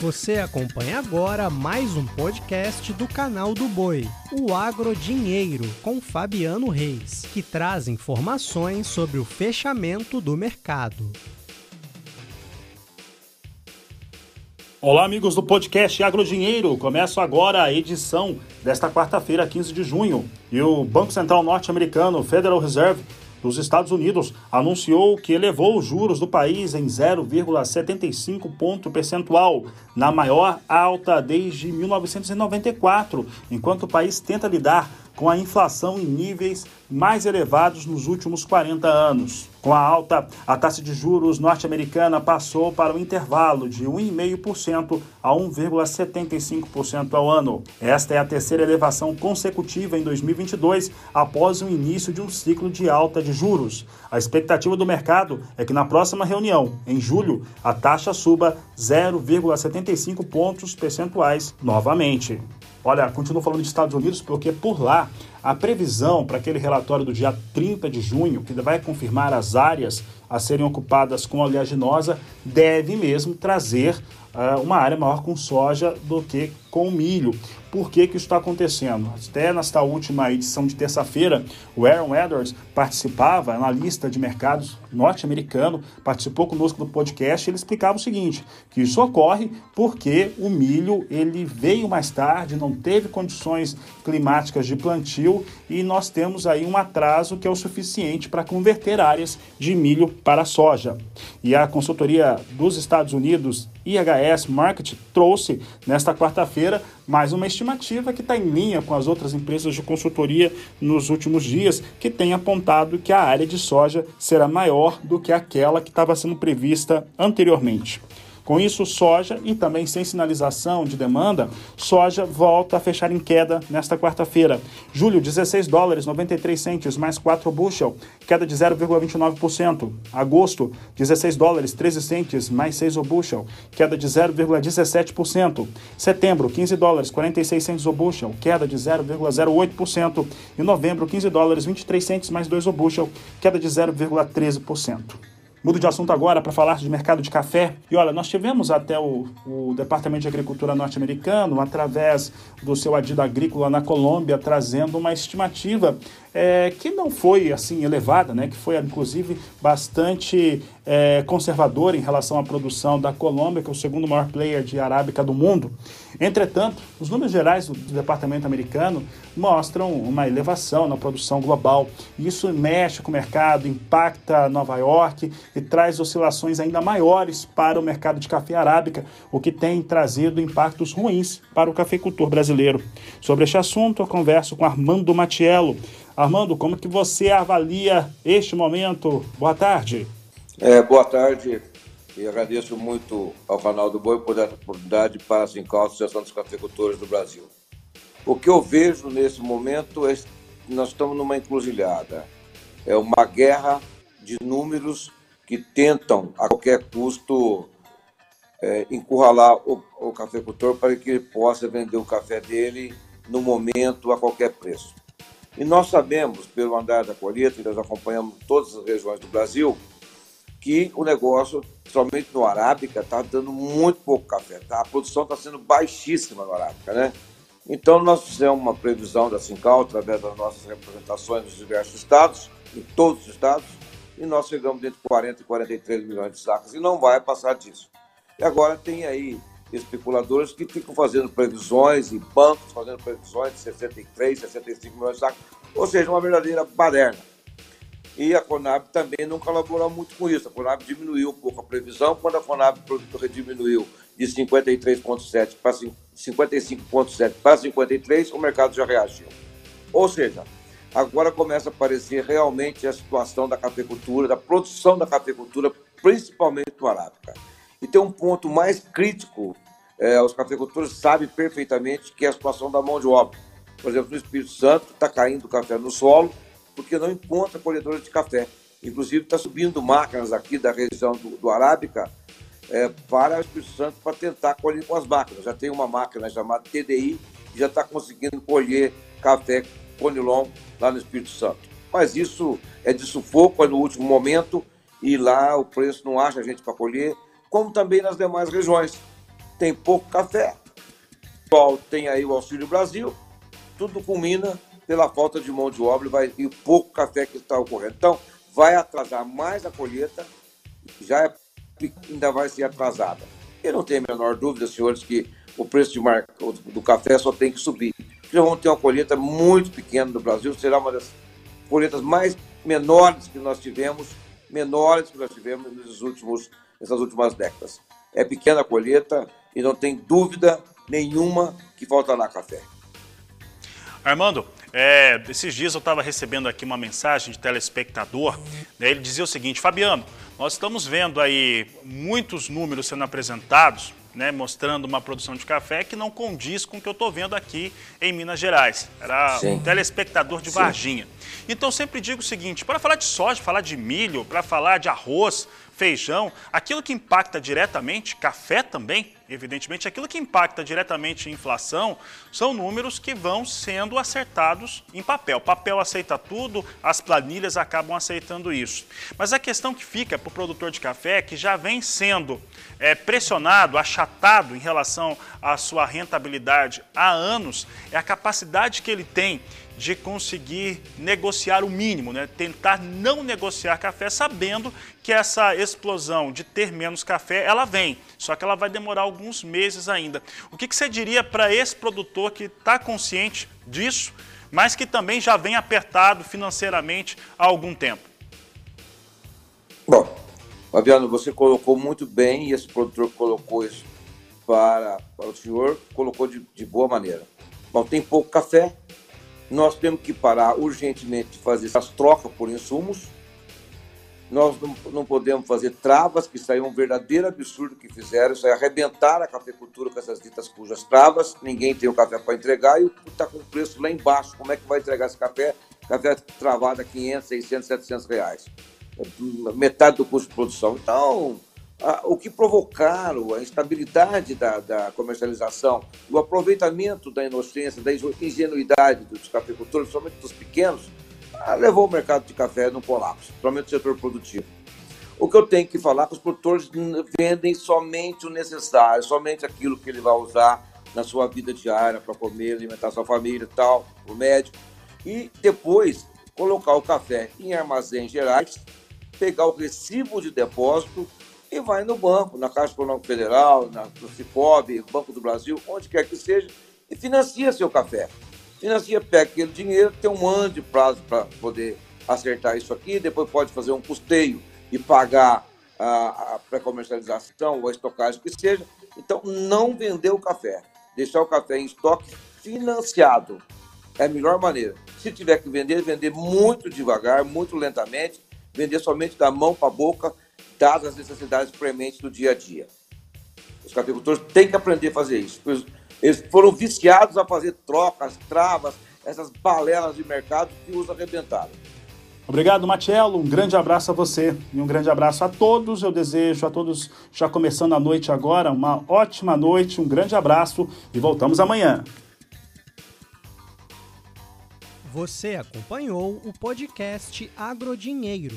Você acompanha agora mais um podcast do canal do Boi, o Agro Dinheiro, com Fabiano Reis, que traz informações sobre o fechamento do mercado. Olá, amigos do podcast Agro Dinheiro. Começa agora a edição desta quarta-feira, 15 de junho. E o Banco Central Norte-Americano, Federal Reserve, dos Estados Unidos anunciou que elevou os juros do país em 0,75 ponto percentual, na maior alta desde 1994, enquanto o país tenta lidar com a inflação em níveis mais elevados nos últimos 40 anos. Com a alta, a taxa de juros norte-americana passou para o intervalo de 1,5% a 1,75% ao ano. Esta é a terceira elevação consecutiva em 2022, após o início de um ciclo de alta de juros. A expectativa do mercado é que na próxima reunião, em julho, a taxa suba 0,75 pontos percentuais novamente. Olha, continuo falando de Estados Unidos porque por lá a previsão para aquele relatório do dia 30 de junho, que vai confirmar as áreas a serem ocupadas com oleaginosa, deve mesmo trazer uh, uma área maior com soja do que com milho. Por que, que isso está acontecendo? Até nesta última edição de terça-feira, o Aaron Edwards participava, analista de mercados norte-americano, participou conosco do podcast. Ele explicava o seguinte: que isso ocorre porque o milho ele veio mais tarde, não teve condições climáticas de plantio e nós temos aí um atraso que é o suficiente para converter áreas de milho para soja. E a consultoria dos Estados Unidos, IHS Market, trouxe nesta quarta-feira mais uma estimativa que está em linha com as outras empresas de consultoria nos últimos dias, que tem apontado que a área de soja será maior do que aquela que estava sendo prevista anteriormente. Com isso, soja e também sem sinalização de demanda, soja volta a fechar em queda nesta quarta-feira. Julho, 16 dólares 93 centes mais 4 bushel, queda de 0,29%. Agosto, 16 dólares 13 centes mais 6 o bushel, queda de 0,17%. Setembro, 15 dólares 46 centes o bushel, queda de 0,08%. E novembro, 15 dólares 23 centes mais 2 o bushel, queda de 0,13%. Mudo de assunto agora para falar de mercado de café. E olha, nós tivemos até o, o Departamento de Agricultura norte-americano, através do seu adido agrícola na Colômbia, trazendo uma estimativa é, que não foi assim elevada, né, que foi inclusive bastante é, conservadora em relação à produção da Colômbia, que é o segundo maior player de arábica do mundo. Entretanto, os números gerais do, departamento americano mostram uma elevação na produção global. Isso mexe com o mercado, impacta Nova York e traz oscilações ainda maiores para o mercado de café arábica, o que tem trazido impactos ruins para o cafeicultor brasileiro. Sobre este assunto, eu converso com Armando Matiello, Armando, como que você avalia este momento? Boa tarde. É, boa tarde e agradeço muito ao canal do Boi por dar a oportunidade para a Sincal, Associação dos Cafeicultores do Brasil. O que eu vejo nesse momento é que nós estamos numa encruzilhada. É uma guerra de números que tentam, a qualquer custo, é, encurralar o, o cafeicultor para que ele possa vender o café dele no momento, a qualquer preço. E nós sabemos, pelo andar da colheita, nós acompanhamos todas as regiões do Brasil, que o negócio, somente no Arábica, está dando muito pouco café. Tá? A produção está sendo baixíssima no Arábica, né? Então, nós fizemos uma previsão da Sincal, através das nossas representações nos diversos estados, em todos os estados, e nós chegamos entre 40 e 43 milhões de sacas, e não vai passar disso. E agora tem aí especuladores que ficam fazendo previsões e bancos fazendo previsões de 63, 65 milhões de sacos, ou seja, uma verdadeira baderna. E a Conab também não colaborou muito com isso. A Conab diminuiu um pouco a previsão. Quando a Conab diminuiu de 53,7 para 55,7 para 53, o mercado já reagiu. Ou seja, agora começa a aparecer realmente a situação da cafeicultura, da produção da cafeicultura, principalmente no Arábica. E tem um ponto mais crítico, é, os cafeicultores sabem perfeitamente que é a situação da mão de obra. Por exemplo, no Espírito Santo está caindo o café no solo porque não encontra colhedores de café. Inclusive está subindo máquinas aqui da região do, do Arábica é, para o Espírito Santo para tentar colher com as máquinas. Já tem uma máquina chamada TDI que já está conseguindo colher café Conilon lá no Espírito Santo. Mas isso é de sufoco, é no último momento e lá o preço não acha gente para colher como também nas demais regiões. tem pouco café, tem aí o Auxílio Brasil, tudo culmina pela falta de mão de obra vai, e pouco café que está ocorrendo. Então, vai atrasar mais a colheita, já é, ainda vai ser atrasada. E não tem a menor dúvida, senhores, que o preço marca, do café só tem que subir. Já vamos ter uma colheita muito pequena no Brasil, será uma das colheitas mais menores que nós tivemos, menores que nós tivemos nos últimos, nessas últimas décadas. É pequena a colheita e não tem dúvida nenhuma que faltará café. Armando, é, esses dias eu estava recebendo aqui uma mensagem de telespectador, né, ele dizia o seguinte, Fabiano, nós estamos vendo aí muitos números sendo apresentados, né, mostrando uma produção de café que não condiz com o que eu estou vendo aqui em Minas Gerais. Era Sim. um telespectador de Sim. Varginha. Então sempre digo o seguinte, para falar de soja, falar de milho, para falar de arroz, feijão, aquilo que impacta diretamente, café também, evidentemente, aquilo que impacta diretamente a inflação são números que vão sendo acertados em papel. Papel aceita tudo, as planilhas acabam aceitando isso. Mas a questão que fica para o produtor de café, que já vem sendo é, pressionado, achatado em relação à sua rentabilidade há anos, é a capacidade que ele tem de conseguir negociar o mínimo, né? tentar não negociar café, sabendo que essa explosão de ter menos café, ela vem, só que ela vai demorar alguns meses ainda. O que, que você diria para esse produtor que está consciente disso, mas que também já vem apertado financeiramente há algum tempo? Bom, Fabiano, você colocou muito bem, e esse produtor colocou isso para, para o senhor, colocou de, de boa maneira. Bom, tem pouco café, nós temos que parar urgentemente de fazer essas trocas por insumos. Nós não, não podemos fazer travas, que isso aí é um verdadeiro absurdo que fizeram. Isso é arrebentar a cafeicultura com essas ditas cujas travas. Ninguém tem o café para entregar e está com o preço lá embaixo. Como é que vai entregar esse café? Café travado a 500, 600, 700 reais. É metade do custo de produção. Então, o que provocaram a instabilidade da, da, comercialização, o aproveitamento da inocência, da ingenuidade dos cafeicultores, somente dos pequenos, ah, levou o mercado de café no colapso, principalmente o setor produtivo. O que eu tenho que falar é que os produtores vendem somente o necessário, somente aquilo que ele vai usar na sua vida diária para comer, alimentar sua família e tal, o médico. E depois colocar o café em armazéns gerais, pegar o recibo de depósito e vai no banco, na Caixa Econômica Federal, na, no Banco do Brasil, onde quer que seja, e financia seu café. Financia, pega aquele dinheiro, tem um ano de prazo para poder acertar isso aqui, depois pode fazer um custeio e pagar a, a pré-comercialização ou a estocagem que seja. Então, não vender o café, deixar o café em estoque financiado é a melhor maneira. Se tiver que vender, vender muito devagar, muito lentamente, vender somente da mão para a boca dadas as necessidades prementes do dia a dia. Os cafeicultores têm que aprender a fazer isso. Eles foram viciados a fazer trocas, travas, essas balelas de mercado que os arrebentaram. Obrigado, Matiello. Um grande abraço a você e um grande abraço a todos. Eu desejo a todos, já começando a noite agora, uma ótima noite, um grande abraço e voltamos amanhã. Você acompanhou o podcast Agrodinheiro.